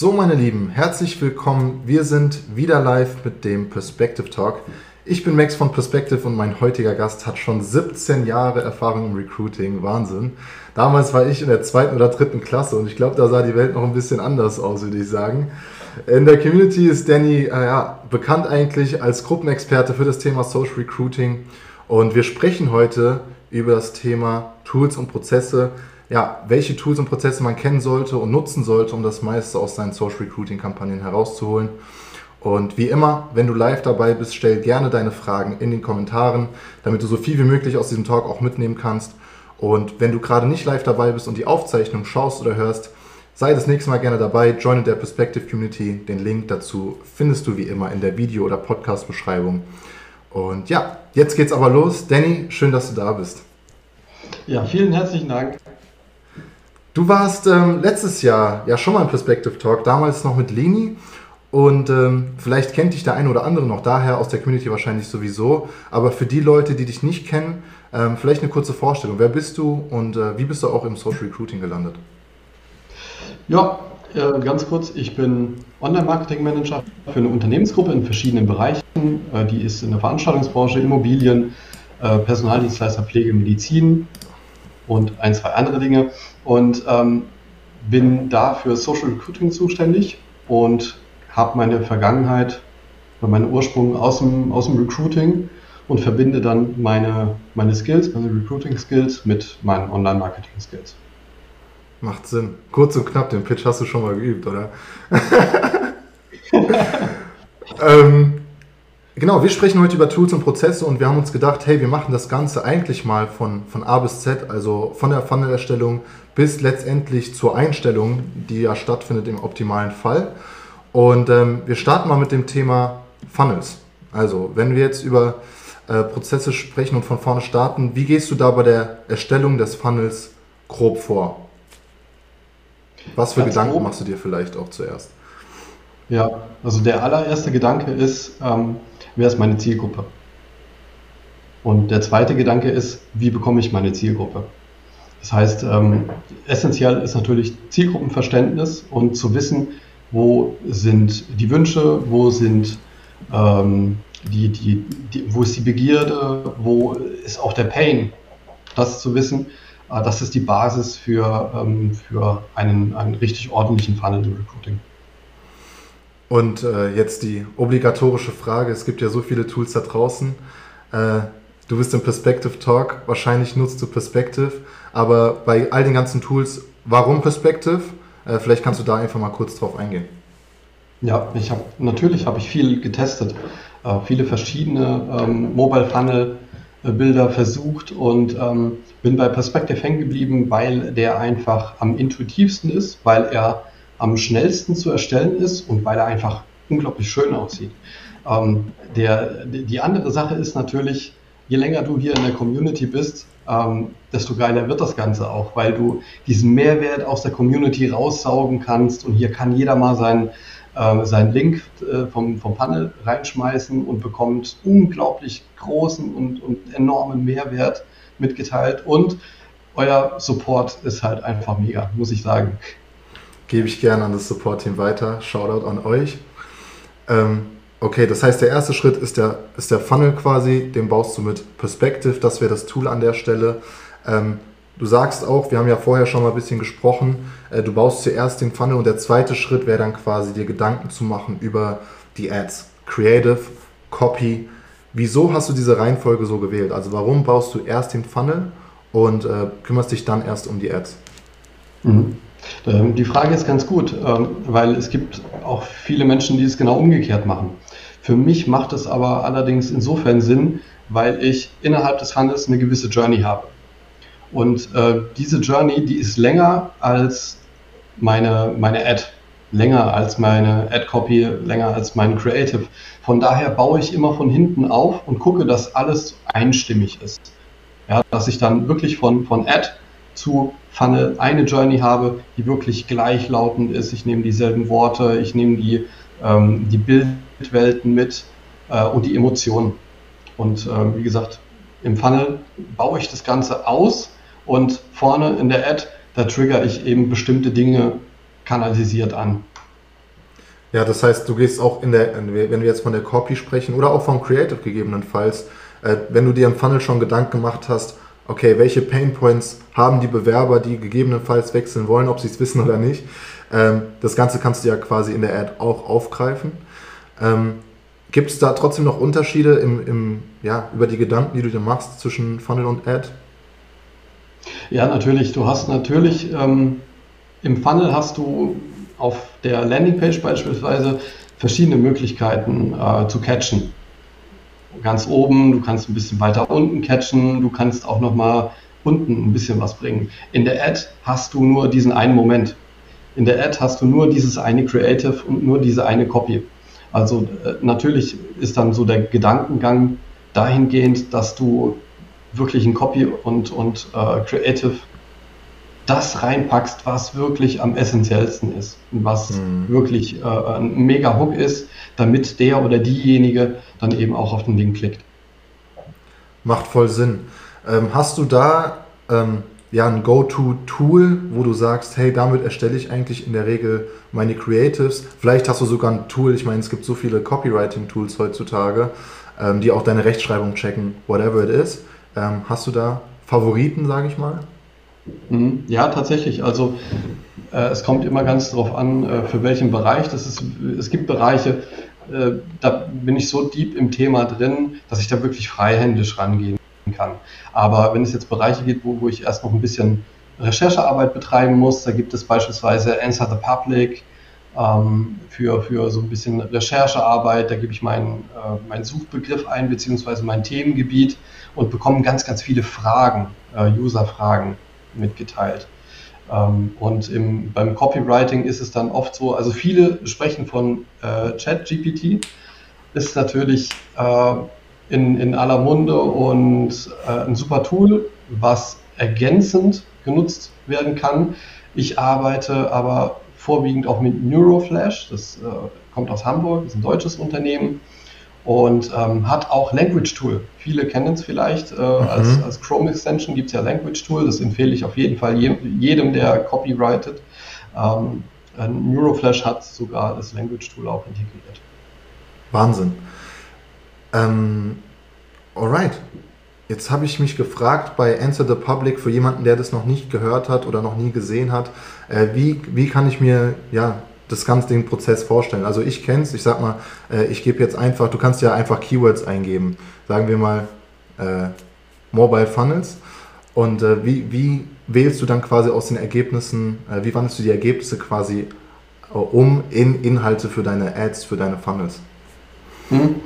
So, meine Lieben, herzlich willkommen. Wir sind wieder live mit dem Perspective Talk. Ich bin Max von Perspective und mein heutiger Gast hat schon 17 Jahre Erfahrung im Recruiting. Wahnsinn. Damals war ich in der zweiten oder dritten Klasse und ich glaube, da sah die Welt noch ein bisschen anders aus, würde ich sagen. In der Community ist Danny äh, ja, bekannt eigentlich als Gruppenexperte für das Thema Social Recruiting und wir sprechen heute über das Thema Tools und Prozesse, ja, welche Tools und Prozesse man kennen sollte und nutzen sollte, um das meiste aus seinen Social Recruiting Kampagnen herauszuholen. Und wie immer, wenn du live dabei bist, stell gerne deine Fragen in den Kommentaren, damit du so viel wie möglich aus diesem Talk auch mitnehmen kannst. Und wenn du gerade nicht live dabei bist und die Aufzeichnung schaust oder hörst, sei das nächste Mal gerne dabei, joine der Perspective Community. Den Link dazu findest du wie immer in der Video- oder Podcast-Beschreibung. Und ja, jetzt geht's aber los. Danny, schön, dass du da bist. Ja, vielen herzlichen Dank. Du warst ähm, letztes Jahr ja schon mal im Perspective Talk, damals noch mit Leni. Und ähm, vielleicht kennt dich der eine oder andere noch daher, aus der Community wahrscheinlich sowieso. Aber für die Leute, die dich nicht kennen, ähm, vielleicht eine kurze Vorstellung. Wer bist du und äh, wie bist du auch im Social Recruiting gelandet? Ja, äh, ganz kurz. Ich bin Online-Marketing-Manager für eine Unternehmensgruppe in verschiedenen Bereichen. Äh, die ist in der Veranstaltungsbranche, Immobilien, äh, Personaldienstleister, Pflege, Medizin und ein, zwei andere Dinge. Und ähm, bin da für Social Recruiting zuständig und habe meine Vergangenheit oder meinen Ursprung aus dem, aus dem Recruiting und verbinde dann meine, meine Skills, meine Recruiting-Skills mit meinen Online-Marketing-Skills. Macht Sinn. Kurz und knapp, den Pitch hast du schon mal geübt, oder? ähm, genau, wir sprechen heute über Tools und Prozesse und wir haben uns gedacht, hey, wir machen das Ganze eigentlich mal von, von A bis Z, also von der Funnel-Erstellung bis letztendlich zur Einstellung, die ja stattfindet im optimalen Fall. Und ähm, wir starten mal mit dem Thema Funnels. Also, wenn wir jetzt über äh, Prozesse sprechen und von vorne starten, wie gehst du da bei der Erstellung des Funnels grob vor? Was für Ganz Gedanken grob. machst du dir vielleicht auch zuerst? Ja, also der allererste Gedanke ist, ähm, wer ist meine Zielgruppe? Und der zweite Gedanke ist, wie bekomme ich meine Zielgruppe? Das heißt, ähm, essentiell ist natürlich Zielgruppenverständnis und zu wissen, wo sind die Wünsche, wo sind ähm, die, die, die, wo ist die Begierde, wo ist auch der Pain, das zu wissen, äh, das ist die Basis für, ähm, für einen, einen richtig ordentlichen Funnel im Recruiting. Und äh, jetzt die obligatorische Frage, es gibt ja so viele Tools da draußen. Äh, du bist im Perspective Talk, wahrscheinlich nutzt du Perspective, aber bei all den ganzen Tools, warum Perspective? Äh, vielleicht kannst du da einfach mal kurz drauf eingehen. Ja, ich habe natürlich habe ich viel getestet, äh, viele verschiedene ähm, Mobile Funnel äh, Bilder versucht und ähm, bin bei Perspective hängen geblieben, weil der einfach am intuitivsten ist, weil er am schnellsten zu erstellen ist und weil er einfach unglaublich schön aussieht. Ähm, der, die andere Sache ist natürlich, je länger du hier in der Community bist, ähm, desto geiler wird das Ganze auch, weil du diesen Mehrwert aus der Community raussaugen kannst und hier kann jeder mal seinen, äh, seinen Link äh, vom, vom Panel reinschmeißen und bekommt unglaublich großen und, und enormen Mehrwert mitgeteilt und euer Support ist halt einfach mega, muss ich sagen. Gebe ich gerne an das Support-Team weiter. Shoutout an euch. Ähm, Okay, das heißt, der erste Schritt ist der, ist der Funnel quasi, den baust du mit Perspective, das wäre das Tool an der Stelle. Ähm, du sagst auch, wir haben ja vorher schon mal ein bisschen gesprochen, äh, du baust zuerst den Funnel und der zweite Schritt wäre dann quasi dir Gedanken zu machen über die Ads. Creative, Copy. Wieso hast du diese Reihenfolge so gewählt? Also warum baust du erst den Funnel und äh, kümmerst dich dann erst um die Ads? Mhm. Ähm, die Frage ist ganz gut, ähm, weil es gibt auch viele Menschen, die es genau umgekehrt machen. Für mich macht es aber allerdings insofern Sinn, weil ich innerhalb des Handels eine gewisse Journey habe. Und äh, diese Journey, die ist länger als meine, meine Ad, länger als meine Ad-Copy, länger als mein Creative. Von daher baue ich immer von hinten auf und gucke, dass alles einstimmig ist. Ja, dass ich dann wirklich von, von Ad zu Funnel eine Journey habe, die wirklich gleichlautend ist. Ich nehme dieselben Worte, ich nehme die, ähm, die Bild Welten mit äh, und die Emotionen. Und äh, wie gesagt, im Funnel baue ich das Ganze aus und vorne in der Ad, da trigger ich eben bestimmte Dinge kanalisiert an. Ja, das heißt, du gehst auch in der, wenn wir jetzt von der Copy sprechen oder auch vom Creative gegebenenfalls, äh, wenn du dir im Funnel schon Gedanken gemacht hast, okay, welche Pain Points haben die Bewerber, die gegebenenfalls wechseln wollen, ob sie es wissen oder nicht. Ähm, das Ganze kannst du ja quasi in der Ad auch aufgreifen. Ähm, Gibt es da trotzdem noch Unterschiede im, im, ja, über die Gedanken, die du dir machst zwischen Funnel und Ad? Ja, natürlich. Du hast natürlich ähm, im Funnel hast du auf der Landingpage beispielsweise verschiedene Möglichkeiten äh, zu catchen. Ganz oben, du kannst ein bisschen weiter unten catchen, du kannst auch noch mal unten ein bisschen was bringen. In der Ad hast du nur diesen einen Moment. In der Ad hast du nur dieses eine Creative und nur diese eine Copy. Also äh, natürlich ist dann so der Gedankengang dahingehend, dass du wirklich ein Copy und, und äh, Creative das reinpackst, was wirklich am essentiellsten ist, was mhm. wirklich äh, ein mega Hook ist, damit der oder diejenige dann eben auch auf den Link klickt. Macht voll Sinn. Ähm, hast du da ähm, ja ein Go-To-Tool, wo du sagst, hey, damit erstelle ich eigentlich in der Regel meine Creatives. Vielleicht hast du sogar ein Tool, ich meine, es gibt so viele Copywriting-Tools heutzutage, ähm, die auch deine Rechtschreibung checken, whatever it is. Ähm, hast du da Favoriten, sage ich mal? Mhm. Ja, tatsächlich. Also äh, es kommt immer ganz darauf an, äh, für welchen Bereich. Das ist, es gibt Bereiche, äh, da bin ich so deep im Thema drin, dass ich da wirklich freihändisch rangehen kann. Aber wenn es jetzt Bereiche gibt, wo, wo ich erst noch ein bisschen Recherchearbeit betreiben muss, da gibt es beispielsweise Answer the Public ähm, für, für so ein bisschen Recherchearbeit. Da gebe ich meinen, äh, meinen Suchbegriff ein, beziehungsweise mein Themengebiet und bekomme ganz, ganz viele Fragen, äh, User-Fragen mitgeteilt. Ähm, und im, beim Copywriting ist es dann oft so, also viele sprechen von äh, ChatGPT, ist natürlich äh, in, in aller Munde und äh, ein super Tool, was ergänzend genutzt werden kann. Ich arbeite aber vorwiegend auch mit Neuroflash, das äh, kommt aus Hamburg, ist ein deutsches Unternehmen und ähm, hat auch Language Tool. Viele kennen es vielleicht. Äh, mhm. als, als, Chrome Extension gibt es ja Language Tool. Das empfehle ich auf jeden Fall je, jedem, der copyrightet. Ähm, Neuroflash hat sogar das Language Tool auch integriert. Wahnsinn. Ähm, alright. Jetzt habe ich mich gefragt bei Answer the Public für jemanden, der das noch nicht gehört hat oder noch nie gesehen hat, äh, wie, wie kann ich mir ja, das ganze den Prozess vorstellen? Also ich kenne es, ich sag mal, äh, ich gebe jetzt einfach, du kannst ja einfach Keywords eingeben, sagen wir mal äh, Mobile Funnels und äh, wie, wie wählst du dann quasi aus den Ergebnissen, äh, wie wandelst du die Ergebnisse quasi äh, um in Inhalte für deine Ads, für deine Funnels? Hm.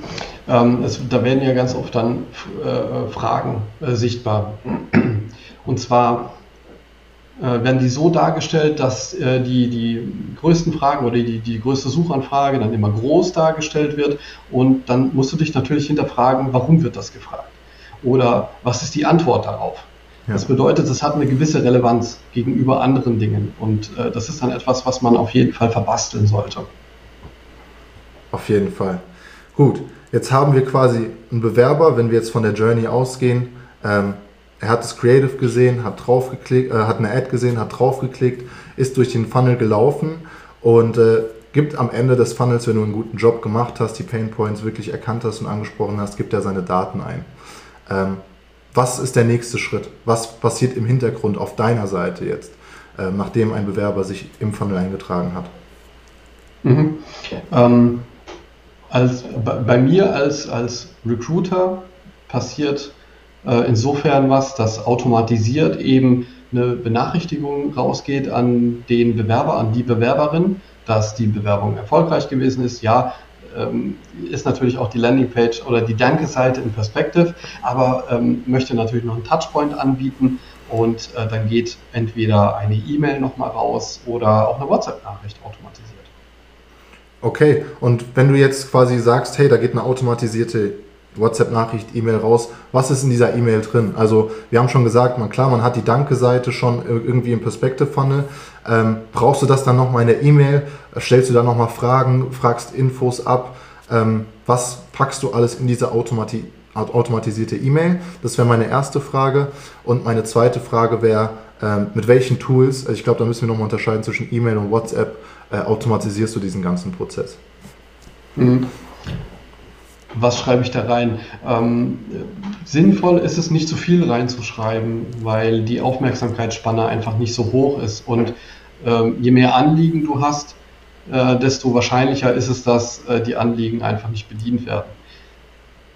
Ähm, es, da werden ja ganz oft dann äh, Fragen sichtbar. Und zwar werden die so dargestellt, dass äh, die, die größten Fragen oder die, die größte Suchanfrage dann immer groß dargestellt wird. Und dann musst du dich natürlich hinterfragen, warum wird das gefragt? Oder was ist die Antwort darauf? Ja. Das bedeutet, es hat eine gewisse Relevanz gegenüber anderen Dingen. Und äh, das ist dann etwas, was man auf jeden Fall verbasteln sollte. Auf jeden Fall. Gut, Jetzt haben wir quasi einen Bewerber, wenn wir jetzt von der Journey ausgehen. Ähm, er hat das Creative gesehen, hat draufgeklickt, äh, hat eine Ad gesehen, hat draufgeklickt, ist durch den Funnel gelaufen und äh, gibt am Ende des Funnels, wenn du einen guten Job gemacht hast, die Pain Points wirklich erkannt hast und angesprochen hast, gibt er seine Daten ein. Ähm, was ist der nächste Schritt? Was passiert im Hintergrund auf deiner Seite jetzt, äh, nachdem ein Bewerber sich im Funnel eingetragen hat? Mhm. Ähm, als, bei mir als, als Recruiter passiert äh, insofern was, dass automatisiert eben eine Benachrichtigung rausgeht an den Bewerber, an die Bewerberin, dass die Bewerbung erfolgreich gewesen ist. Ja, ähm, ist natürlich auch die Landingpage oder die Danke-Seite in Perspective, aber ähm, möchte natürlich noch einen Touchpoint anbieten und äh, dann geht entweder eine E-Mail nochmal raus oder auch eine WhatsApp-Nachricht automatisiert. Okay, und wenn du jetzt quasi sagst, hey, da geht eine automatisierte WhatsApp-Nachricht, E-Mail raus, was ist in dieser E-Mail drin? Also wir haben schon gesagt, man, klar, man hat die Danke-Seite schon irgendwie im Perspective-Funnel. Ähm, brauchst du das dann nochmal in der E-Mail? Stellst du da nochmal Fragen, fragst Infos ab? Ähm, was packst du alles in diese Automati automatisierte E-Mail? Das wäre meine erste Frage. Und meine zweite Frage wäre, ähm, mit welchen Tools, also ich glaube, da müssen wir nochmal unterscheiden zwischen E-Mail und WhatsApp, äh, automatisierst du diesen ganzen Prozess? Mhm. Was schreibe ich da rein? Ähm, sinnvoll ist es nicht zu viel reinzuschreiben, weil die Aufmerksamkeitsspanne einfach nicht so hoch ist. Und ähm, je mehr Anliegen du hast, äh, desto wahrscheinlicher ist es, dass äh, die Anliegen einfach nicht bedient werden.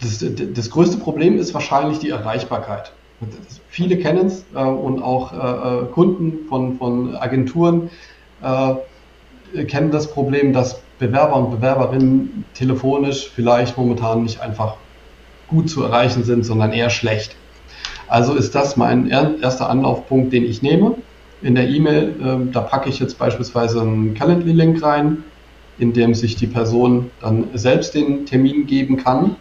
Das, das größte Problem ist wahrscheinlich die Erreichbarkeit. Viele kennen es äh, und auch äh, äh, Kunden von, von Agenturen äh, kennen das Problem, dass Bewerber und Bewerberinnen telefonisch vielleicht momentan nicht einfach gut zu erreichen sind, sondern eher schlecht. Also ist das mein erster Anlaufpunkt, den ich nehme. In der E-Mail, äh, da packe ich jetzt beispielsweise einen Calendly-Link rein, in dem sich die Person dann selbst den Termin geben kann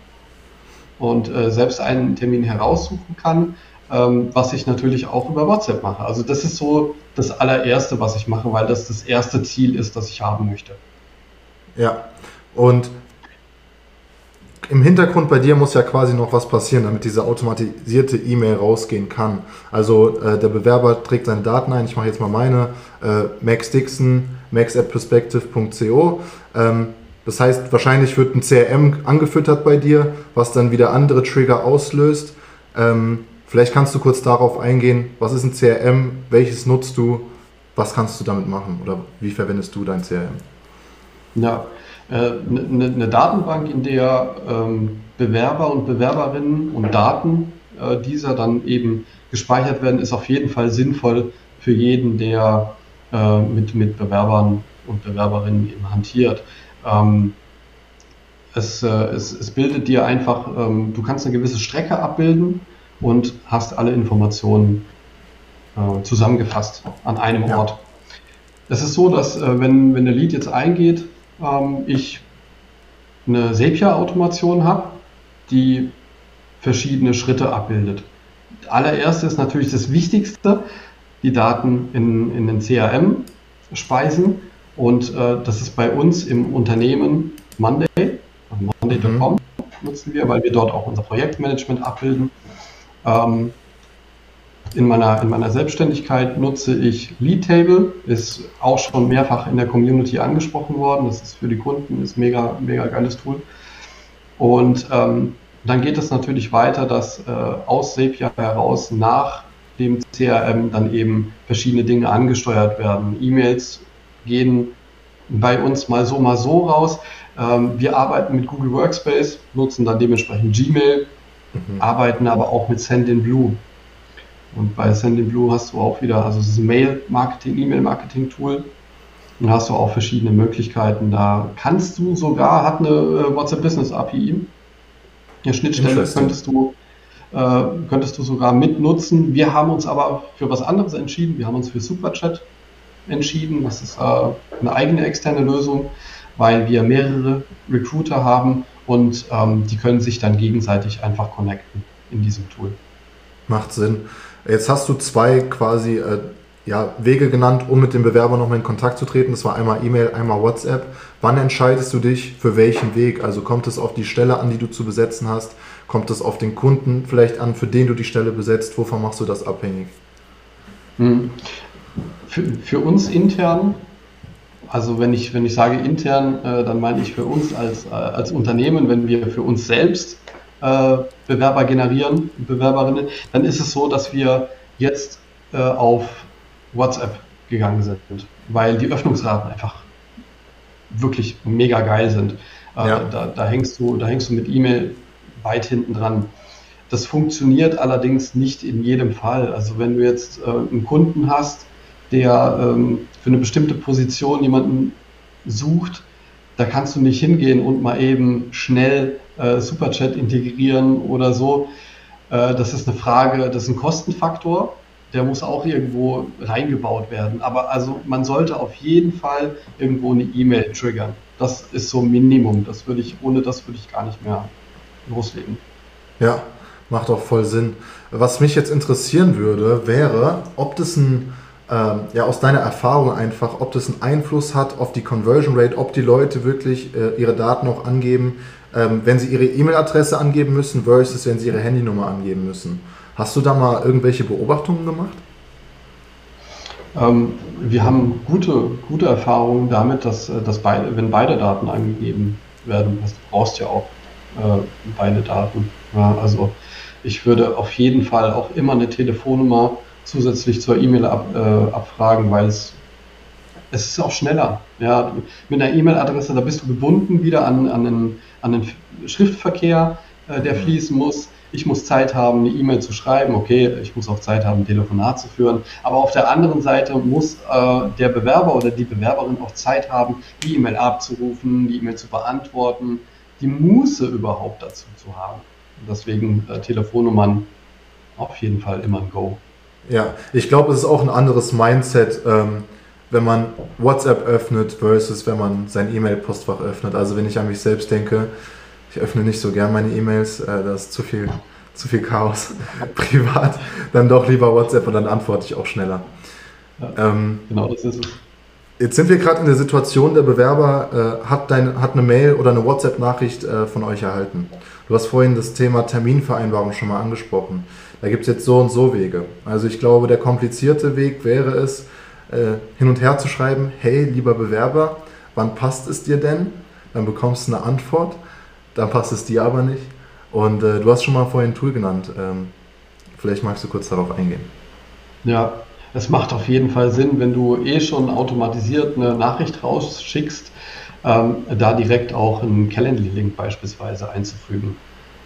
und äh, selbst einen Termin heraussuchen kann, ähm, was ich natürlich auch über WhatsApp mache. Also das ist so das allererste, was ich mache, weil das das erste Ziel ist, das ich haben möchte. Ja, und im Hintergrund bei dir muss ja quasi noch was passieren, damit diese automatisierte E-Mail rausgehen kann. Also äh, der Bewerber trägt seine Daten ein. Ich mache jetzt mal meine. Äh, Max Dixon, max@perspective.co. Ähm, das heißt, wahrscheinlich wird ein CRM angefüttert bei dir, was dann wieder andere Trigger auslöst. Ähm, vielleicht kannst du kurz darauf eingehen, was ist ein CRM, welches nutzt du, was kannst du damit machen oder wie verwendest du dein CRM? Ja, eine, äh, eine Datenbank, in der ähm, Bewerber und Bewerberinnen und Daten äh, dieser dann eben gespeichert werden, ist auf jeden Fall sinnvoll für jeden, der äh, mit, mit Bewerbern und Bewerberinnen eben hantiert. Ähm, es, äh, es, es, bildet dir einfach, ähm, du kannst eine gewisse Strecke abbilden und hast alle Informationen äh, zusammengefasst an einem ja. Ort. Es ist so, dass äh, wenn, wenn der Lead jetzt eingeht, ähm, ich eine Sepia-Automation habe, die verschiedene Schritte abbildet. Allererste ist natürlich das Wichtigste, die Daten in, in den CRM speisen. Und äh, das ist bei uns im Unternehmen Monday, monday.com mhm. nutzen wir, weil wir dort auch unser Projektmanagement abbilden. Ähm, in meiner, in meiner Selbstständigkeit nutze ich Leadtable, ist auch schon mehrfach in der Community angesprochen worden. Das ist für die Kunden ist mega, mega geiles Tool. Und ähm, dann geht es natürlich weiter, dass äh, aus Sepia heraus nach dem CRM dann eben verschiedene Dinge angesteuert werden. E-Mails gehen bei uns mal so, mal so raus. Ähm, wir arbeiten mit Google Workspace, nutzen dann dementsprechend Gmail, mhm. arbeiten aber auch mit Sendinblue. Und bei Sendinblue hast du auch wieder, also es ist ein Mail-Marketing, E-Mail-Marketing-Tool. Und hast du auch verschiedene Möglichkeiten. Da kannst du sogar, hat eine äh, WhatsApp Business API. Eine Schnittstelle könntest du, äh, könntest du sogar mitnutzen. Wir haben uns aber für was anderes entschieden. Wir haben uns für Superchat entschieden. Das ist äh, eine eigene externe Lösung, weil wir mehrere Recruiter haben und ähm, die können sich dann gegenseitig einfach connecten in diesem Tool. Macht Sinn. Jetzt hast du zwei quasi äh, ja, Wege genannt, um mit dem Bewerber nochmal in Kontakt zu treten. Das war einmal E-Mail, einmal WhatsApp. Wann entscheidest du dich für welchen Weg? Also kommt es auf die Stelle an, die du zu besetzen hast? Kommt es auf den Kunden vielleicht an, für den du die Stelle besetzt? Wovon machst du das abhängig? Hm. Für, für uns intern, also wenn ich, wenn ich sage intern, äh, dann meine ich für uns als, äh, als Unternehmen, wenn wir für uns selbst äh, Bewerber generieren, Bewerberinnen, dann ist es so, dass wir jetzt äh, auf WhatsApp gegangen sind, weil die Öffnungsraten einfach wirklich mega geil sind. Äh, ja. da, da, hängst du, da hängst du mit E-Mail weit hinten dran. Das funktioniert allerdings nicht in jedem Fall. Also wenn du jetzt äh, einen Kunden hast, der ähm, für eine bestimmte Position jemanden sucht, da kannst du nicht hingehen und mal eben schnell äh, Superchat integrieren oder so. Äh, das ist eine Frage, das ist ein Kostenfaktor, der muss auch irgendwo reingebaut werden. Aber also man sollte auf jeden Fall irgendwo eine E-Mail triggern. Das ist so ein Minimum. Das würde ich, ohne das würde ich gar nicht mehr loslegen. Ja, macht auch voll Sinn. Was mich jetzt interessieren würde, wäre, ob das ein ähm, ja, aus deiner Erfahrung einfach, ob das einen Einfluss hat auf die Conversion Rate, ob die Leute wirklich äh, ihre Daten auch angeben, ähm, wenn sie ihre E-Mail-Adresse angeben müssen, versus wenn sie ihre Handynummer angeben müssen. Hast du da mal irgendwelche Beobachtungen gemacht? Ähm, wir haben gute, gute Erfahrungen damit, dass, äh, dass beide, wenn beide Daten angegeben werden, also du brauchst ja auch äh, beide Daten. Ja, also ich würde auf jeden Fall auch immer eine Telefonnummer zusätzlich zur E-Mail ab, äh, abfragen, weil es, es ist auch schneller. Ja, mit einer E-Mail-Adresse, da bist du gebunden wieder an, an, den, an den Schriftverkehr, äh, der mhm. fließen muss. Ich muss Zeit haben, eine E-Mail zu schreiben. Okay, ich muss auch Zeit haben, ein Telefonat zu führen. Aber auf der anderen Seite muss äh, der Bewerber oder die Bewerberin auch Zeit haben, die E-Mail abzurufen, die E-Mail zu beantworten, die Muße überhaupt dazu zu haben. Deswegen äh, Telefonnummern auf jeden Fall immer ein Go. Ja, ich glaube, es ist auch ein anderes Mindset, ähm, wenn man WhatsApp öffnet versus wenn man sein E-Mail-Postfach öffnet. Also wenn ich an mich selbst denke, ich öffne nicht so gern meine E-Mails, äh, da ist zu viel, zu viel Chaos privat, dann doch lieber WhatsApp und dann antworte ich auch schneller. Ja, ähm, genau, das ist es. Jetzt sind wir gerade in der Situation, der Bewerber äh, hat, dein, hat eine Mail oder eine WhatsApp-Nachricht äh, von euch erhalten. Du hast vorhin das Thema Terminvereinbarung schon mal angesprochen. Da gibt es jetzt so und so Wege. Also ich glaube, der komplizierte Weg wäre es, äh, hin und her zu schreiben, hey, lieber Bewerber, wann passt es dir denn? Dann bekommst du eine Antwort, dann passt es dir aber nicht. Und äh, du hast schon mal vorhin ein Tool genannt. Ähm, vielleicht magst du kurz darauf eingehen. Ja, es macht auf jeden Fall Sinn, wenn du eh schon automatisiert eine Nachricht rausschickst, ähm, da direkt auch einen Calendly-Link beispielsweise einzufügen.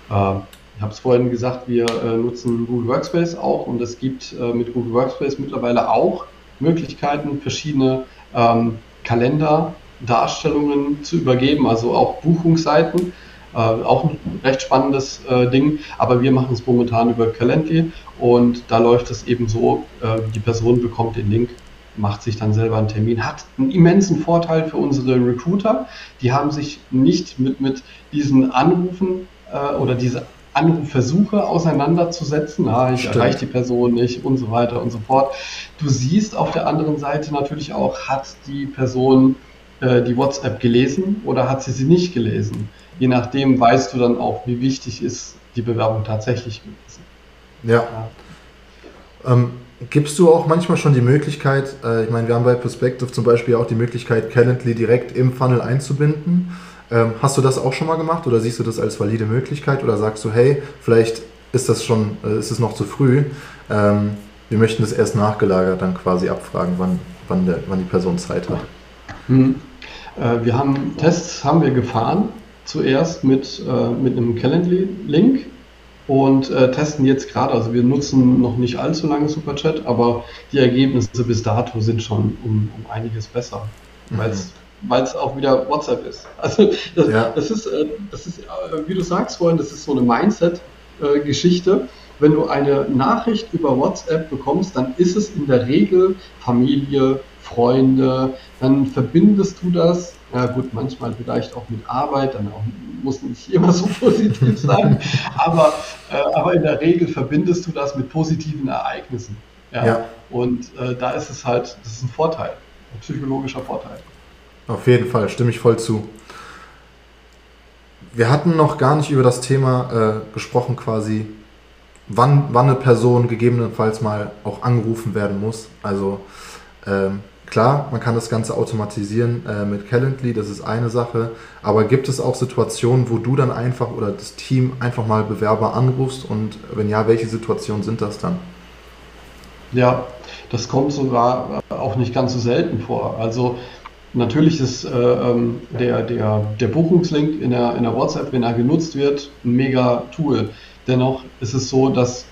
Äh, ich habe es vorhin gesagt, wir äh, nutzen Google Workspace auch und es gibt äh, mit Google Workspace mittlerweile auch Möglichkeiten, verschiedene ähm, Kalenderdarstellungen zu übergeben, also auch Buchungsseiten. Äh, auch ein recht spannendes äh, Ding, aber wir machen es momentan über Calendly und da läuft es eben so, äh, die Person bekommt den Link, macht sich dann selber einen Termin, hat einen immensen Vorteil für unsere Recruiter. Die haben sich nicht mit, mit diesen Anrufen äh, oder diese Anrufversuche auseinanderzusetzen. Ah, ich erreiche die Person nicht und so weiter und so fort. Du siehst auf der anderen Seite natürlich auch, hat die Person äh, die WhatsApp gelesen oder hat sie sie nicht gelesen? Je nachdem weißt du dann auch, wie wichtig ist die Bewerbung tatsächlich gewesen. Ja. ja. Ähm, gibst du auch manchmal schon die Möglichkeit, äh, ich meine, wir haben bei Perspective zum Beispiel auch die Möglichkeit, Calendly direkt im Funnel einzubinden. Ähm, hast du das auch schon mal gemacht oder siehst du das als valide Möglichkeit oder sagst du, hey, vielleicht ist das schon, äh, ist es noch zu früh? Ähm, wir möchten das erst nachgelagert dann quasi abfragen, wann, wann, der, wann die Person Zeit hat. Hm. Äh, wir haben Tests haben wir gefahren, zuerst mit, äh, mit einem Calendly-Link und äh, testen jetzt gerade, also wir nutzen noch nicht allzu lange Superchat, aber die Ergebnisse bis dato sind schon um, um einiges besser, mhm. weil es weil es auch wieder WhatsApp ist. Also das, ja. das ist, äh, das ist, äh, wie du sagst vorhin, das ist so eine Mindset-Geschichte. Wenn du eine Nachricht über WhatsApp bekommst, dann ist es in der Regel Familie, Freunde, dann verbindest du das, ja gut, manchmal vielleicht auch mit Arbeit, dann auch, muss nicht immer so positiv sein, aber, äh, aber in der Regel verbindest du das mit positiven Ereignissen. Ja? ja. Und äh, da ist es halt, das ist ein Vorteil, ein psychologischer Vorteil. Auf jeden Fall, stimme ich voll zu. Wir hatten noch gar nicht über das Thema äh, gesprochen, quasi, wann, wann eine Person gegebenenfalls mal auch angerufen werden muss. Also ähm, klar, man kann das Ganze automatisieren äh, mit Calendly, das ist eine Sache. Aber gibt es auch Situationen, wo du dann einfach oder das Team einfach mal Bewerber anrufst? Und wenn ja, welche Situationen sind das dann? Ja, das kommt sogar auch nicht ganz so selten vor. Also Natürlich ist äh, ähm, der, der, der Buchungslink in der, in der WhatsApp, wenn er genutzt wird, ein mega Tool. Dennoch ist es so, dass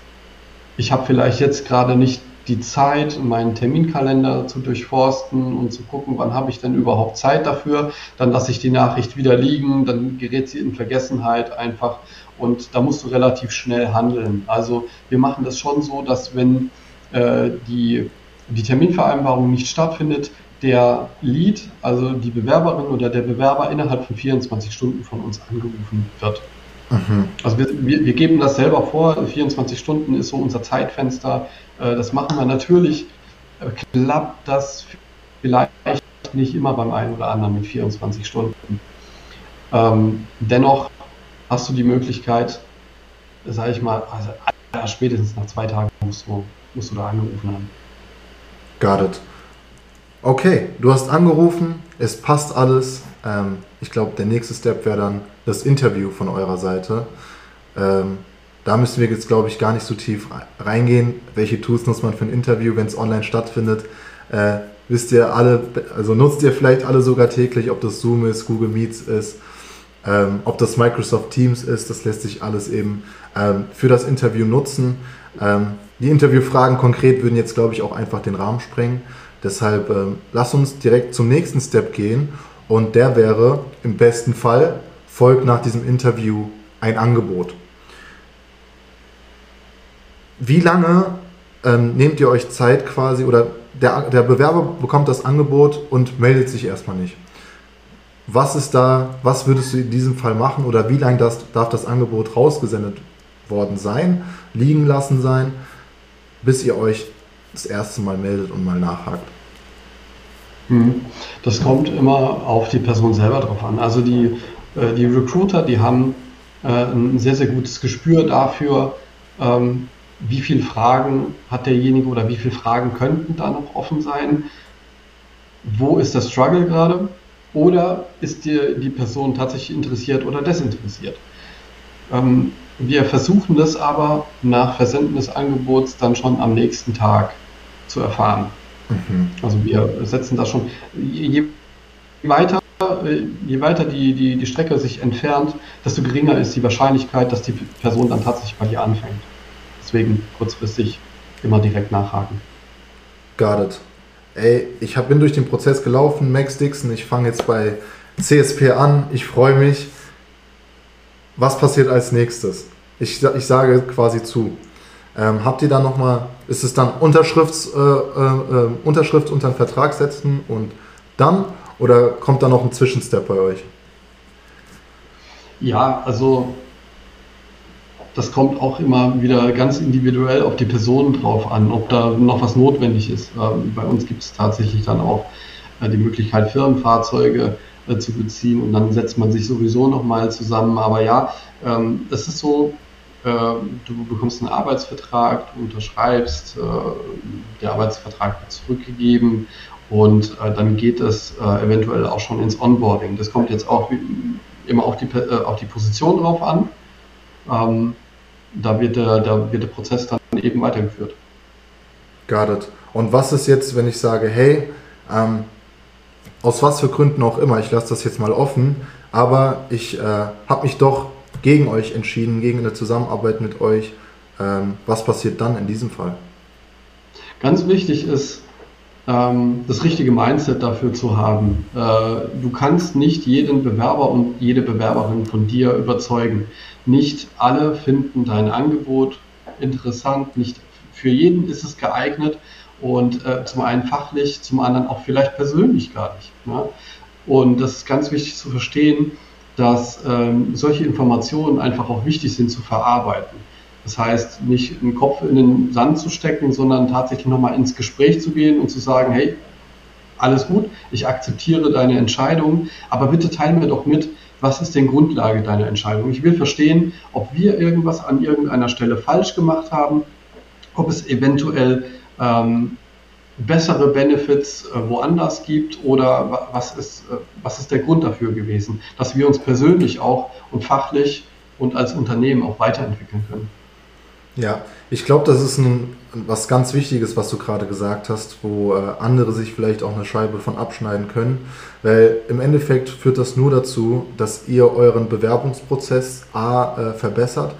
ich habe vielleicht jetzt gerade nicht die Zeit, meinen Terminkalender zu durchforsten und zu gucken, wann habe ich denn überhaupt Zeit dafür. Dann lasse ich die Nachricht wieder liegen, dann gerät sie in Vergessenheit einfach und da musst du relativ schnell handeln. Also wir machen das schon so, dass wenn äh, die, die Terminvereinbarung nicht stattfindet, der Lead, also die Bewerberin oder der Bewerber innerhalb von 24 Stunden von uns angerufen wird. Mhm. Also wir, wir, wir, geben das selber vor, 24 Stunden ist so unser Zeitfenster. Äh, das machen wir natürlich. Äh, klappt das vielleicht nicht immer beim einen oder anderen mit 24 Stunden. Ähm, dennoch hast du die Möglichkeit, sage ich mal, also spätestens nach zwei Tagen musst du, musst du da angerufen haben. Got it. Okay, du hast angerufen, es passt alles. Ähm, ich glaube, der nächste Step wäre dann das Interview von eurer Seite. Ähm, da müssen wir jetzt, glaube ich, gar nicht so tief reingehen. Welche Tools nutzt man für ein Interview, wenn es online stattfindet? Äh, wisst ihr alle, also nutzt ihr vielleicht alle sogar täglich, ob das Zoom ist, Google Meets ist, ähm, ob das Microsoft Teams ist, das lässt sich alles eben ähm, für das Interview nutzen. Ähm, die Interviewfragen konkret würden jetzt, glaube ich, auch einfach den Rahmen sprengen. Deshalb ähm, lass uns direkt zum nächsten Step gehen und der wäre im besten Fall folgt nach diesem Interview ein Angebot. Wie lange ähm, nehmt ihr euch Zeit quasi oder der, der Bewerber bekommt das Angebot und meldet sich erstmal nicht? Was ist da, was würdest du in diesem Fall machen oder wie lange das, darf das Angebot rausgesendet worden sein, liegen lassen sein, bis ihr euch das erste Mal meldet und mal nachhakt? Hm. Das kommt immer auf die Person selber drauf an. Also die, äh, die Recruiter, die haben äh, ein sehr, sehr gutes Gespür dafür, ähm, wie viele Fragen hat derjenige oder wie viele Fragen könnten da noch offen sein. Wo ist der Struggle gerade? Oder ist dir die Person tatsächlich interessiert oder desinteressiert? Ähm, wir versuchen das aber nach Versenden des Angebots dann schon am nächsten Tag zu erfahren. Mhm. Also wir setzen das schon, je weiter, je weiter die, die, die Strecke sich entfernt, desto geringer ist die Wahrscheinlichkeit, dass die Person dann tatsächlich bei dir anfängt. Deswegen kurzfristig immer direkt nachhaken. Got it ey, ich hab, bin durch den Prozess gelaufen, Max Dixon, ich fange jetzt bei CSP an, ich freue mich. Was passiert als nächstes? Ich, ich sage quasi zu. Ähm, habt ihr dann nochmal, ist es dann Unterschrifts, äh, äh, äh, Unterschrift unter den Vertrag setzen und dann? Oder kommt da noch ein Zwischenstep bei euch? Ja, also das kommt auch immer wieder ganz individuell auf die Person drauf an, ob da noch was notwendig ist. Ähm, bei uns gibt es tatsächlich dann auch äh, die Möglichkeit, Firmenfahrzeuge äh, zu beziehen und dann setzt man sich sowieso nochmal zusammen. Aber ja, ähm, das ist so, du bekommst einen Arbeitsvertrag, du unterschreibst, der Arbeitsvertrag wird zurückgegeben und dann geht es eventuell auch schon ins Onboarding. Das kommt jetzt auch immer auf die, auf die Position drauf an. Ähm, da wird der, da wird der Prozess dann eben weitergeführt. Got it. Und was ist jetzt, wenn ich sage, hey, ähm, aus was für Gründen auch immer, ich lasse das jetzt mal offen, aber ich äh, habe mich doch gegen euch entschieden, gegen eine Zusammenarbeit mit euch. Ähm, was passiert dann in diesem Fall? Ganz wichtig ist, ähm, das richtige Mindset dafür zu haben. Äh, du kannst nicht jeden Bewerber und jede Bewerberin von dir überzeugen. Nicht alle finden dein Angebot interessant, nicht für jeden ist es geeignet und äh, zum einen fachlich, zum anderen auch vielleicht persönlich gar nicht. Ne? Und das ist ganz wichtig zu verstehen, dass ähm, solche Informationen einfach auch wichtig sind zu verarbeiten. Das heißt, nicht einen Kopf in den Sand zu stecken, sondern tatsächlich nochmal ins Gespräch zu gehen und zu sagen, hey, alles gut, ich akzeptiere deine Entscheidung, aber bitte teile mir doch mit, was ist denn Grundlage deiner Entscheidung? Ich will verstehen, ob wir irgendwas an irgendeiner Stelle falsch gemacht haben, ob es eventuell ähm, bessere Benefits äh, woanders gibt oder was ist, äh, was ist der Grund dafür gewesen, dass wir uns persönlich auch und fachlich und als Unternehmen auch weiterentwickeln können. Ja, ich glaube, das ist ein, was ganz Wichtiges, was du gerade gesagt hast, wo äh, andere sich vielleicht auch eine Scheibe von abschneiden können. Weil im Endeffekt führt das nur dazu, dass ihr euren Bewerbungsprozess A äh, verbessert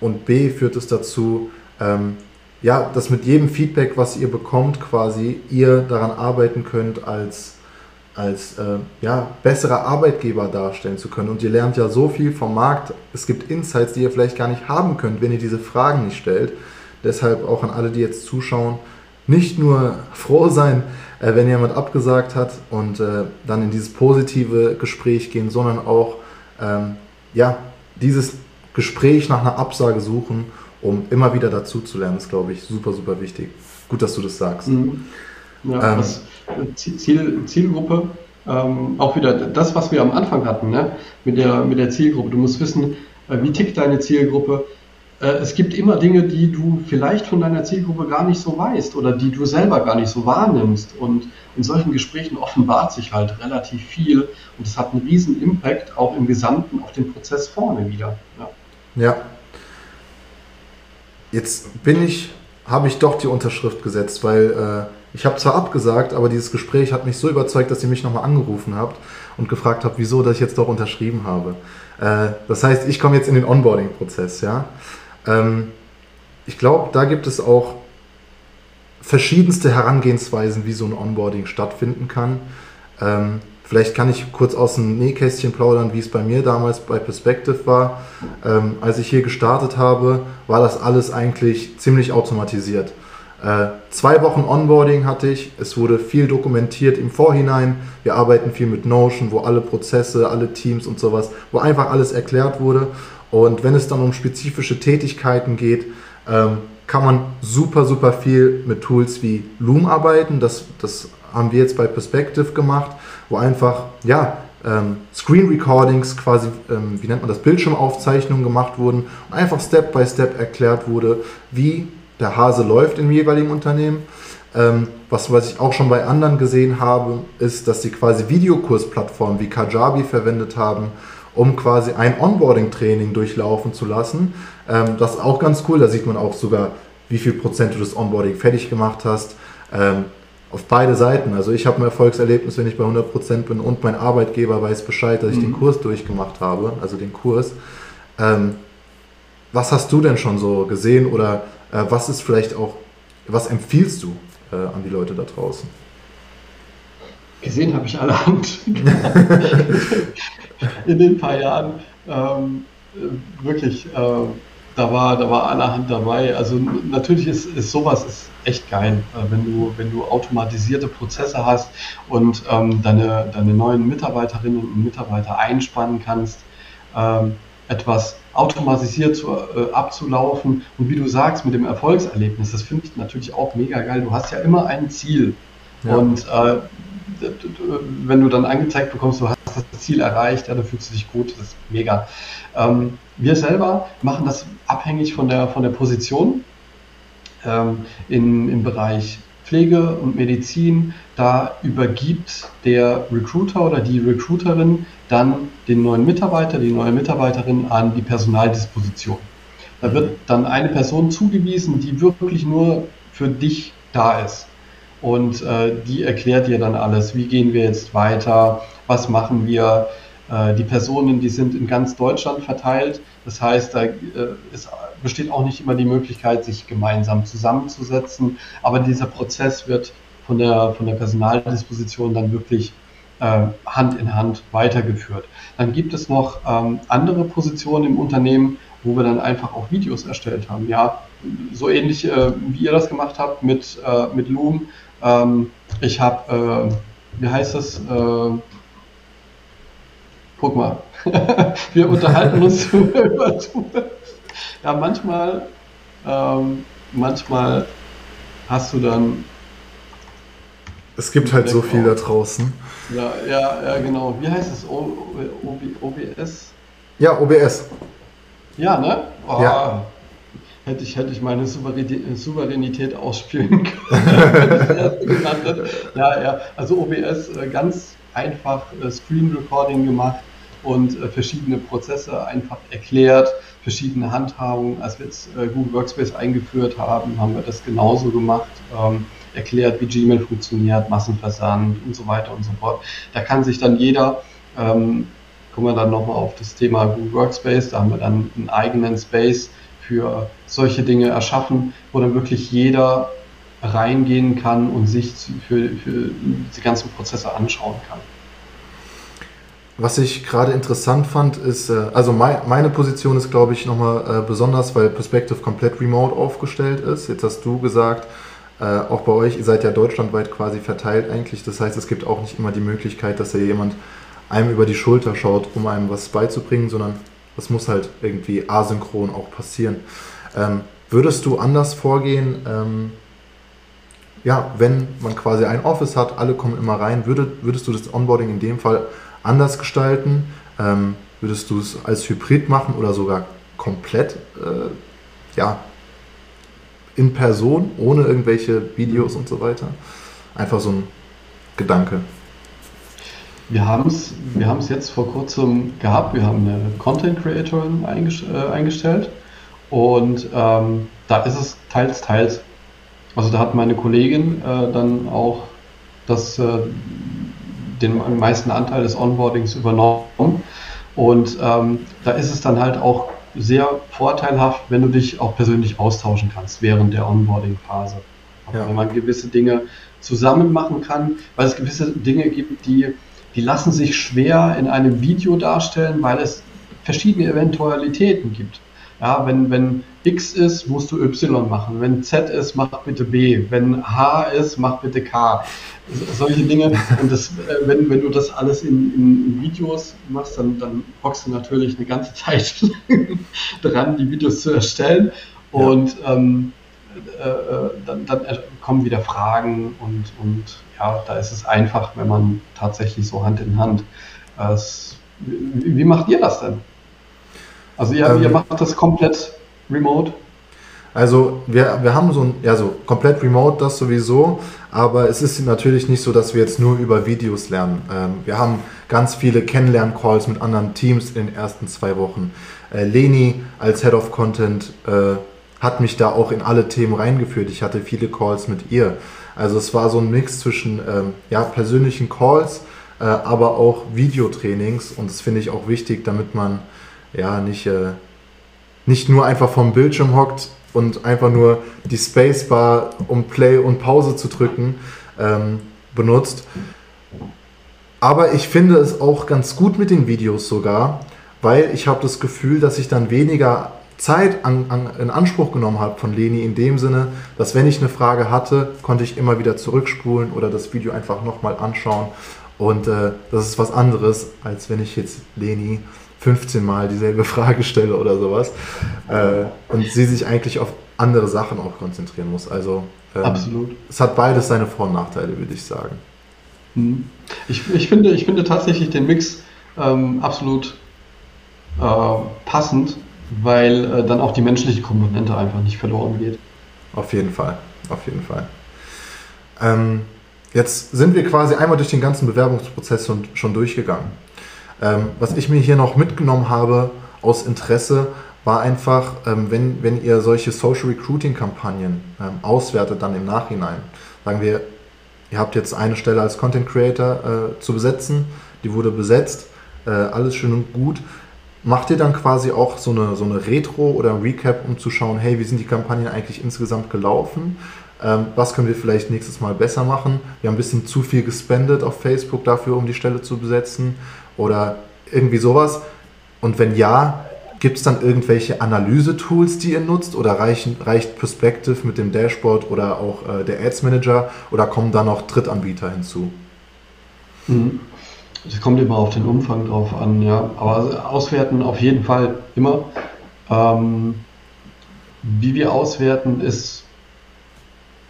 und B führt es dazu, ähm, ja, dass mit jedem Feedback, was ihr bekommt, quasi ihr daran arbeiten könnt, als als äh, ja, besserer Arbeitgeber darstellen zu können. Und ihr lernt ja so viel vom Markt. Es gibt Insights, die ihr vielleicht gar nicht haben könnt, wenn ihr diese Fragen nicht stellt. Deshalb auch an alle, die jetzt zuschauen, nicht nur froh sein, äh, wenn jemand abgesagt hat und äh, dann in dieses positive Gespräch gehen, sondern auch ähm, ja, dieses Gespräch nach einer Absage suchen, um immer wieder dazu zu lernen, ist, glaube ich, super, super wichtig. Gut, dass du das sagst. Mhm. Ja, ähm, was, Ziel, Zielgruppe, ähm, auch wieder das, was wir am Anfang hatten, ne? mit, der, mit der Zielgruppe. Du musst wissen, äh, wie tickt deine Zielgruppe, äh, es gibt immer Dinge, die du vielleicht von deiner Zielgruppe gar nicht so weißt oder die du selber gar nicht so wahrnimmst. Und in solchen Gesprächen offenbart sich halt relativ viel und es hat einen riesen Impact auch im Gesamten auf den Prozess vorne wieder. Ja. ja. Jetzt bin ich, habe ich doch die Unterschrift gesetzt, weil äh, ich habe zwar abgesagt, aber dieses Gespräch hat mich so überzeugt, dass ihr mich nochmal angerufen habt und gefragt habt, wieso, dass ich jetzt doch unterschrieben habe. Äh, das heißt, ich komme jetzt in den Onboarding-Prozess, ja. Ähm, ich glaube, da gibt es auch verschiedenste Herangehensweisen, wie so ein Onboarding stattfinden kann. Ähm, vielleicht kann ich kurz aus dem Nähkästchen plaudern, wie es bei mir damals bei Perspective war. Ähm, als ich hier gestartet habe, war das alles eigentlich ziemlich automatisiert. Äh, zwei Wochen Onboarding hatte ich. Es wurde viel dokumentiert im Vorhinein. Wir arbeiten viel mit Notion, wo alle Prozesse, alle Teams und sowas, wo einfach alles erklärt wurde. Und wenn es dann um spezifische Tätigkeiten geht, ähm, kann man super, super viel mit Tools wie Loom arbeiten. Das, das haben wir jetzt bei Perspective gemacht, wo einfach, ja, ähm, Screen Recordings, quasi, ähm, wie nennt man das, Bildschirmaufzeichnungen gemacht wurden und einfach Step by Step erklärt wurde, wie der Hase läuft im jeweiligen Unternehmen. Ähm, was, was ich auch schon bei anderen gesehen habe, ist, dass sie quasi Videokursplattformen wie Kajabi verwendet haben, um quasi ein Onboarding-Training durchlaufen zu lassen. Ähm, das ist auch ganz cool, da sieht man auch sogar, wie viel Prozent du das Onboarding fertig gemacht hast. Ähm, auf beide Seiten. Also ich habe ein Erfolgserlebnis, wenn ich bei 100% bin und mein Arbeitgeber weiß Bescheid, dass ich mhm. den Kurs durchgemacht habe, also den Kurs. Ähm, was hast du denn schon so gesehen oder äh, was ist vielleicht auch, was empfiehlst du äh, an die Leute da draußen? Gesehen habe ich allerhand. in den paar Jahren ähm, wirklich, äh, da war, da war allerhand dabei. Also natürlich ist, ist sowas ist echt geil, äh, wenn du, wenn du automatisierte Prozesse hast und ähm, deine, deine neuen Mitarbeiterinnen und Mitarbeiter einspannen kannst, ähm, etwas automatisiert zu, äh, abzulaufen. Und wie du sagst, mit dem Erfolgserlebnis, das finde ich natürlich auch mega geil. Du hast ja immer ein Ziel. Ja. Und äh, wenn du dann angezeigt bekommst, du hast das Ziel erreicht, ja, dann fühlst du dich gut, das ist mega. Ähm, wir selber machen das abhängig von der, von der Position ähm, in, im Bereich Pflege und Medizin. Da übergibt der Recruiter oder die Recruiterin dann den neuen Mitarbeiter, die neue Mitarbeiterin an die Personaldisposition. Da wird dann eine Person zugewiesen, die wirklich nur für dich da ist und äh, die erklärt dir dann alles. Wie gehen wir jetzt weiter? Was machen wir? Äh, die Personen, die sind in ganz Deutschland verteilt. Das heißt, da äh, ist, besteht auch nicht immer die Möglichkeit, sich gemeinsam zusammenzusetzen. Aber dieser Prozess wird von der, von der Personaldisposition dann wirklich äh, Hand in Hand weitergeführt. Dann gibt es noch ähm, andere Positionen im Unternehmen, wo wir dann einfach auch Videos erstellt haben. Ja, so ähnlich äh, wie ihr das gemacht habt mit, äh, mit Loom ähm, ich habe, äh, wie heißt das? Äh, guck mal, wir unterhalten uns über Tools. Ja, manchmal, ähm, manchmal hast du dann. Es gibt halt so viel da draußen. Ja, ja, ja, genau. Wie heißt es? O, o, OBS? Ja, OBS. Ja, ne? Oh, ja hätte ich, hätte ich meine Souveränität ausspielen können. ja, ja, also OBS äh, ganz einfach äh, Screen Recording gemacht und äh, verschiedene Prozesse einfach erklärt, verschiedene Handhabungen. Als wir jetzt Google Workspace eingeführt haben, haben wir das genauso gemacht. Ähm, erklärt, wie Gmail funktioniert, Massenversand und so weiter und so fort. Da kann sich dann jeder, ähm, kommen wir dann nochmal auf das Thema Google Workspace, da haben wir dann einen eigenen Space für solche Dinge erschaffen, wo dann wirklich jeder reingehen kann und sich für, für die ganzen Prozesse anschauen kann. Was ich gerade interessant fand, ist, äh, also meine Position ist, glaube ich, nochmal äh, besonders, weil Perspective komplett remote aufgestellt ist. Jetzt hast du gesagt, äh, auch bei euch, ihr seid ja deutschlandweit quasi verteilt eigentlich. Das heißt, es gibt auch nicht immer die Möglichkeit, dass ja jemand einem über die Schulter schaut, um einem was beizubringen, sondern das muss halt irgendwie asynchron auch passieren. Ähm, würdest du anders vorgehen, ähm, ja, wenn man quasi ein Office hat, alle kommen immer rein, würdest, würdest du das Onboarding in dem Fall anders gestalten? Ähm, würdest du es als Hybrid machen oder sogar komplett äh, ja, in Person, ohne irgendwelche Videos und so weiter. Einfach so ein Gedanke. Wir haben es wir jetzt vor kurzem gehabt. Wir haben eine Content Creatorin äh, eingestellt und ähm, da ist es teils, teils. Also da hat meine Kollegin äh, dann auch das, äh, den meisten Anteil des Onboardings übernommen. Und ähm, da ist es dann halt auch sehr vorteilhaft, wenn du dich auch persönlich austauschen kannst während der Onboarding-Phase. Ja. Wenn man gewisse Dinge zusammen machen kann, weil es gewisse Dinge gibt, die die lassen sich schwer in einem Video darstellen, weil es verschiedene Eventualitäten gibt. Ja, wenn, wenn X ist, musst du Y machen. Wenn Z ist, mach bitte B. Wenn H ist, mach bitte K. Solche Dinge. Und das, äh, wenn, wenn du das alles in, in, Videos machst, dann, dann hockst du natürlich eine ganze Zeit dran, die Videos zu erstellen. Und ja. ähm, äh, äh dann, dann kommen wieder Fragen und, und ja, da ist es einfach, wenn man tatsächlich so Hand in Hand. Es, wie, wie, macht ihr das denn? Also ihr, ähm, ihr macht das komplett remote? Also wir, wir haben so ein, ja so komplett remote das sowieso, aber es ist natürlich nicht so, dass wir jetzt nur über Videos lernen. Ähm, wir haben ganz viele Kennenlern-Calls mit anderen Teams in den ersten zwei Wochen. Äh, Leni als Head of Content äh, hat mich da auch in alle Themen reingeführt. Ich hatte viele Calls mit ihr. Also es war so ein Mix zwischen ähm, ja, persönlichen Calls, äh, aber auch Videotrainings und das finde ich auch wichtig, damit man ja nicht, äh, nicht nur einfach vom Bildschirm hockt und einfach nur die Spacebar, um Play und Pause zu drücken, ähm, benutzt. Aber ich finde es auch ganz gut mit den Videos sogar, weil ich habe das Gefühl, dass ich dann weniger Zeit an, an, in Anspruch genommen habe von Leni in dem Sinne, dass wenn ich eine Frage hatte, konnte ich immer wieder zurückspulen oder das Video einfach nochmal anschauen. Und äh, das ist was anderes, als wenn ich jetzt Leni 15 Mal dieselbe Frage stelle oder sowas. Äh, und sie sich eigentlich auf andere Sachen auch konzentrieren muss. Also ähm, Absolut. es hat beides seine Vor- und Nachteile, würde ich sagen. Hm. Ich, ich, finde, ich finde tatsächlich den Mix ähm, absolut äh, passend weil äh, dann auch die menschliche Komponente einfach nicht verloren geht. Auf jeden Fall, auf jeden Fall. Ähm, jetzt sind wir quasi einmal durch den ganzen Bewerbungsprozess schon, schon durchgegangen. Ähm, was ich mir hier noch mitgenommen habe aus Interesse, war einfach, ähm, wenn, wenn ihr solche Social Recruiting Kampagnen ähm, auswertet dann im Nachhinein, sagen wir, ihr habt jetzt eine Stelle als Content Creator äh, zu besetzen, die wurde besetzt, äh, alles schön und gut. Macht ihr dann quasi auch so eine, so eine Retro oder Recap, um zu schauen, hey, wie sind die Kampagnen eigentlich insgesamt gelaufen? Ähm, was können wir vielleicht nächstes Mal besser machen? Wir haben ein bisschen zu viel gespendet auf Facebook dafür, um die Stelle zu besetzen oder irgendwie sowas. Und wenn ja, gibt es dann irgendwelche Analyse-Tools, die ihr nutzt oder reichen, reicht Perspective mit dem Dashboard oder auch äh, der Ads Manager oder kommen da noch Drittanbieter hinzu? Mhm. Es kommt immer auf den Umfang drauf an, ja. Aber auswerten auf jeden Fall immer. Ähm, wie wir auswerten, ist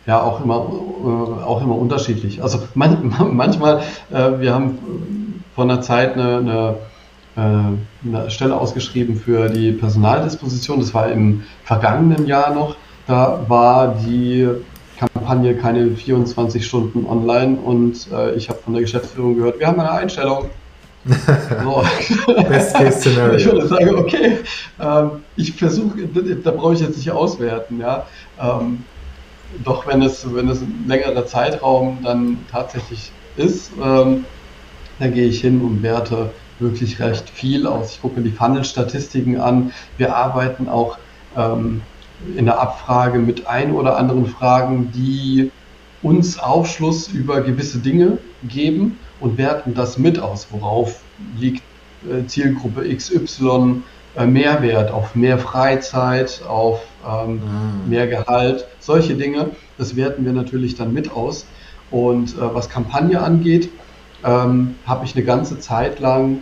ja auch immer, äh, auch immer unterschiedlich. Also man, manchmal, äh, wir haben vor einer Zeit eine, eine, äh, eine, Stelle ausgeschrieben für die Personaldisposition. Das war im vergangenen Jahr noch. Da war die Kampagne keine 24 Stunden online und äh, ich habe von der Geschäftsführung gehört, wir haben eine Einstellung. So. Best Case Scenario. Ich würde sagen, okay, ähm, ich versuche, da brauche ich jetzt nicht auswerten, ja. Ähm, doch wenn es, wenn es ein längerer Zeitraum dann tatsächlich ist, ähm, dann gehe ich hin und werte wirklich recht viel aus. Ich gucke mir die Funnel-Statistiken an. Wir arbeiten auch ähm, in der Abfrage mit ein oder anderen Fragen, die uns Aufschluss über gewisse Dinge geben und werten das mit aus, worauf liegt äh, Zielgruppe XY äh, Mehrwert, auf mehr Freizeit, auf ähm, mhm. mehr Gehalt, solche Dinge, das werten wir natürlich dann mit aus. Und äh, was Kampagne angeht, ähm, habe ich eine ganze Zeit lang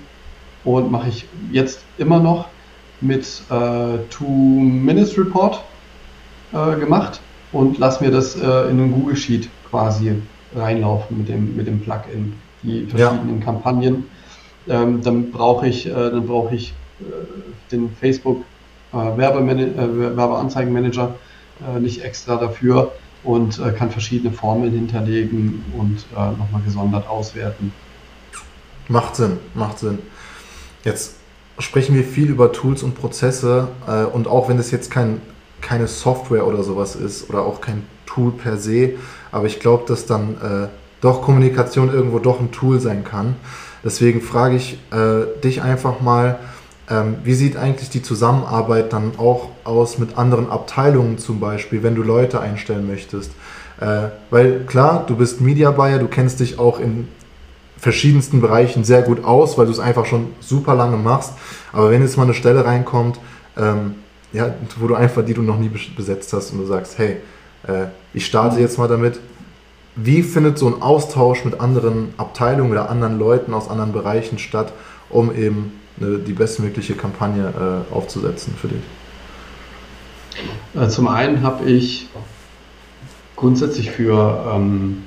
und mache ich jetzt immer noch mit äh, Two-Minutes-Report äh, gemacht und lass mir das äh, in einen Google Sheet quasi reinlaufen mit dem, mit dem Plugin, die verschiedenen ja. Kampagnen. Ähm, dann brauche ich, äh, dann brauche ich äh, den Facebook äh, äh, Werbeanzeigenmanager nicht extra dafür und äh, kann verschiedene Formeln hinterlegen und äh, nochmal gesondert auswerten. Macht Sinn, macht Sinn. Jetzt sprechen wir viel über Tools und Prozesse äh, und auch wenn das jetzt kein, keine Software oder sowas ist oder auch kein Tool per se, aber ich glaube, dass dann äh, doch Kommunikation irgendwo doch ein Tool sein kann. Deswegen frage ich äh, dich einfach mal, ähm, wie sieht eigentlich die Zusammenarbeit dann auch aus mit anderen Abteilungen zum Beispiel, wenn du Leute einstellen möchtest? Äh, weil klar, du bist Media Buyer, du kennst dich auch in verschiedensten Bereichen sehr gut aus, weil du es einfach schon super lange machst. Aber wenn jetzt mal eine Stelle reinkommt, ähm, ja, wo du einfach, die du noch nie besetzt hast und du sagst, hey, äh, ich starte jetzt mal damit. Wie findet so ein Austausch mit anderen Abteilungen oder anderen Leuten aus anderen Bereichen statt, um eben eine, die bestmögliche Kampagne äh, aufzusetzen für dich? Äh, zum einen habe ich grundsätzlich für ähm,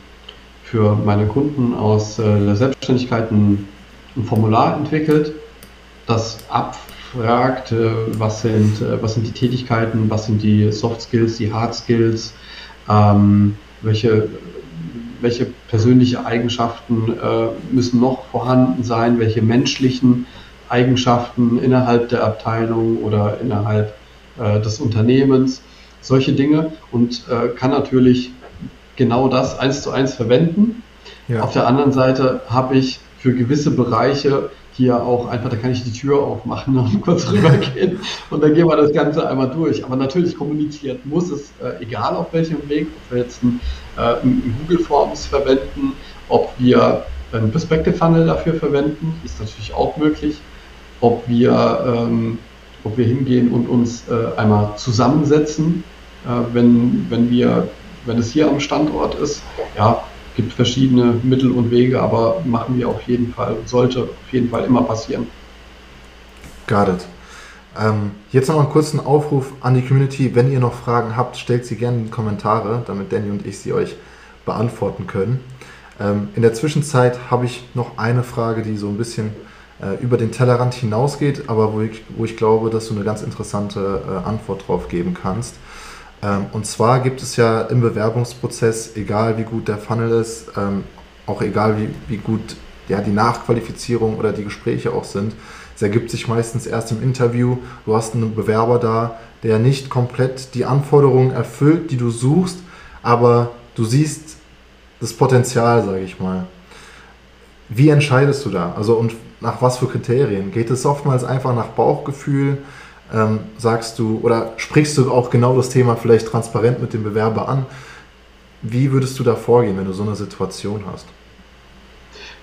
für meine Kunden aus äh, der Selbstständigkeit ein, ein, Formular entwickelt, das abfragt, äh, was, sind, was sind die Tätigkeiten, was sind die Soft Skills, die Hard Skills, ähm, welche, welche persönliche Eigenschaften äh, müssen noch vorhanden sein, welche menschlichen Eigenschaften innerhalb der Abteilung oder innerhalb äh, des Unternehmens, solche Dinge und äh, kann natürlich genau das eins zu eins verwenden. Ja. Auf der anderen Seite habe ich für gewisse Bereiche hier auch einfach, da kann ich die Tür aufmachen und kurz rübergehen und dann gehen wir das Ganze einmal durch. Aber natürlich kommuniziert muss es, äh, egal auf welchem Weg, ob wir jetzt ein, äh, ein Google Forms verwenden, ob wir einen Perspective Funnel dafür verwenden, ist natürlich auch möglich, ob wir, ähm, ob wir hingehen und uns äh, einmal zusammensetzen, äh, wenn, wenn wir wenn es hier am Standort ist, ja, gibt verschiedene Mittel und Wege, aber machen wir auf jeden Fall, sollte auf jeden Fall immer passieren. Got it. Ähm, jetzt noch einen kurzen Aufruf an die Community. Wenn ihr noch Fragen habt, stellt sie gerne in die Kommentare, damit Danny und ich sie euch beantworten können. Ähm, in der Zwischenzeit habe ich noch eine Frage, die so ein bisschen äh, über den Tellerrand hinausgeht, aber wo ich, wo ich glaube, dass du eine ganz interessante äh, Antwort drauf geben kannst. Ähm, und zwar gibt es ja im Bewerbungsprozess, egal wie gut der Funnel ist, ähm, auch egal wie, wie gut ja, die Nachqualifizierung oder die Gespräche auch sind, es ergibt sich meistens erst im Interview. Du hast einen Bewerber da, der nicht komplett die Anforderungen erfüllt, die du suchst, aber du siehst das Potenzial, sage ich mal. Wie entscheidest du da? Also und nach was für Kriterien? Geht es oftmals einfach nach Bauchgefühl? ähm, sagst du oder sprichst du auch genau das Thema vielleicht transparent mit dem Bewerber an? Wie würdest du da vorgehen, wenn du so eine Situation hast?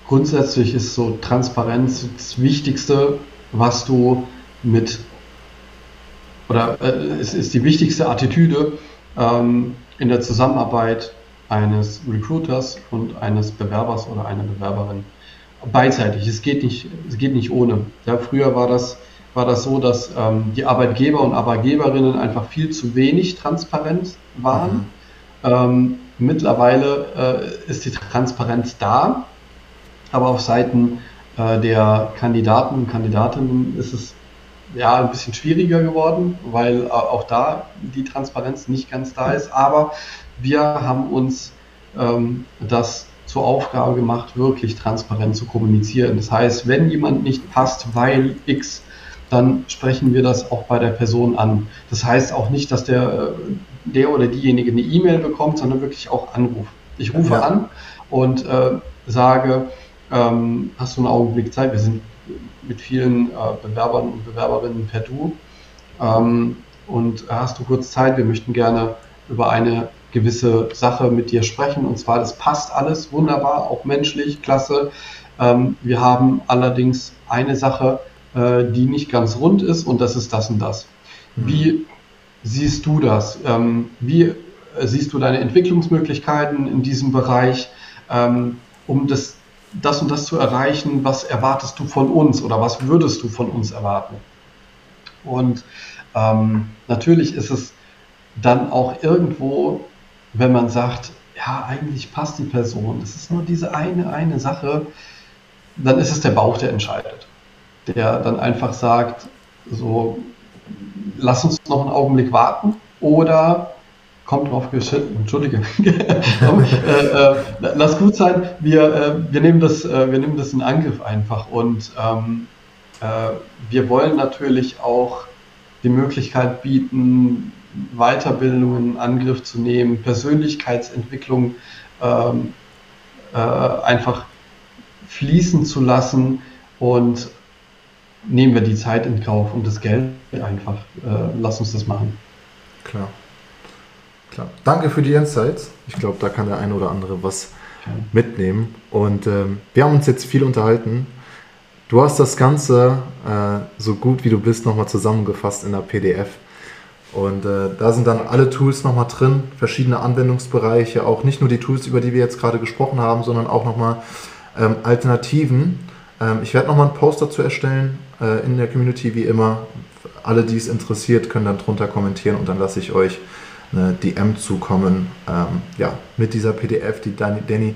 Grundsätzlich ist so Transparenz das Wichtigste, was du mit oder äh, es ist die wichtigste Attitüde ähm, in der Zusammenarbeit eines Recruiters und eines Bewerbers oder einer Bewerberin. Beidseitig, es geht nicht, es geht nicht ohne. Ja, früher war das war das so, dass ähm, die Arbeitgeber und Arbeitgeberinnen einfach viel zu wenig transparent waren. Mhm. Ähm, mittlerweile äh, ist die Transparenz da, aber auf Seiten äh, der Kandidaten und Kandidatinnen ist es ja ein bisschen schwieriger geworden, weil äh, auch da die Transparenz nicht ganz da ist. Aber wir haben uns ähm, das zur Aufgabe gemacht, wirklich transparent zu kommunizieren. Das heißt, wenn jemand nicht passt, weil X dann sprechen wir das auch bei der Person an. Das heißt auch nicht, dass der, der oder diejenige eine E-Mail bekommt, sondern wirklich auch Anruf. Ich rufe ja. an und äh, sage, ähm, hast du einen Augenblick Zeit? Wir sind mit vielen äh, Bewerbern und Bewerberinnen per Du. Ähm, und hast du kurz Zeit? Wir möchten gerne über eine gewisse Sache mit dir sprechen. Und zwar, das passt alles wunderbar, auch menschlich, klasse. Ähm, wir haben allerdings eine Sache, äh, die nicht ganz rund ist und das ist das und das. Mhm. Wie siehst du das? Ähm, wie äh, siehst du deine Entwicklungsmöglichkeiten in diesem Bereich, ähm, um das, das und das zu erreichen? Was erwartest du von uns oder was würdest du von uns erwarten? Und ähm, natürlich ist es dann auch irgendwo, wenn man sagt, ja, eigentlich passt die Person, es ist nur diese eine, eine Sache, dann ist es der Bauch, der entscheidet. Der dann einfach sagt, so, lass uns noch einen Augenblick warten oder kommt drauf geschissen, entschuldige, äh, äh, lass gut sein, wir, äh, wir, nehmen das, äh, wir nehmen das in Angriff einfach und ähm, äh, wir wollen natürlich auch die Möglichkeit bieten, Weiterbildungen in Angriff zu nehmen, Persönlichkeitsentwicklung ähm, äh, einfach fließen zu lassen und nehmen wir die Zeit in Kauf und das Geld einfach. Äh, lass uns das machen. Klar. Klar. Danke für die Insights. Ich glaube, da kann der eine oder andere was mitnehmen. Und ähm, wir haben uns jetzt viel unterhalten. Du hast das Ganze äh, so gut wie du bist nochmal zusammengefasst in der PDF. Und äh, da sind dann alle Tools nochmal drin, verschiedene Anwendungsbereiche, auch nicht nur die Tools, über die wir jetzt gerade gesprochen haben, sondern auch nochmal ähm, Alternativen. Ähm, ich werde nochmal einen Post dazu erstellen äh, in der Community, wie immer. Alle, die es interessiert, können dann drunter kommentieren und dann lasse ich euch eine DM zukommen, ähm, ja, mit dieser PDF, die Danny, Danny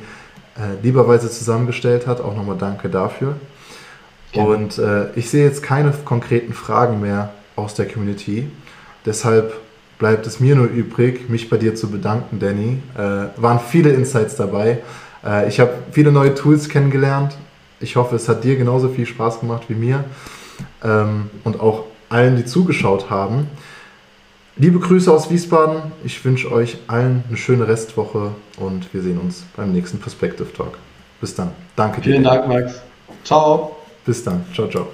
äh, lieberweise zusammengestellt hat. Auch nochmal danke dafür. Ja. Und äh, ich sehe jetzt keine konkreten Fragen mehr aus der Community. Deshalb bleibt es mir nur übrig, mich bei dir zu bedanken, Danny. Äh, waren viele Insights dabei. Äh, ich habe viele neue Tools kennengelernt. Ich hoffe, es hat dir genauso viel Spaß gemacht wie mir. Ähm, und auch allen, die zugeschaut haben. Liebe Grüße aus Wiesbaden. Ich wünsche euch allen eine schöne Restwoche und wir sehen uns beim nächsten Perspective Talk. Bis dann. Danke dir. Vielen Dank, Max. Ciao. Bis dann. Ciao, ciao.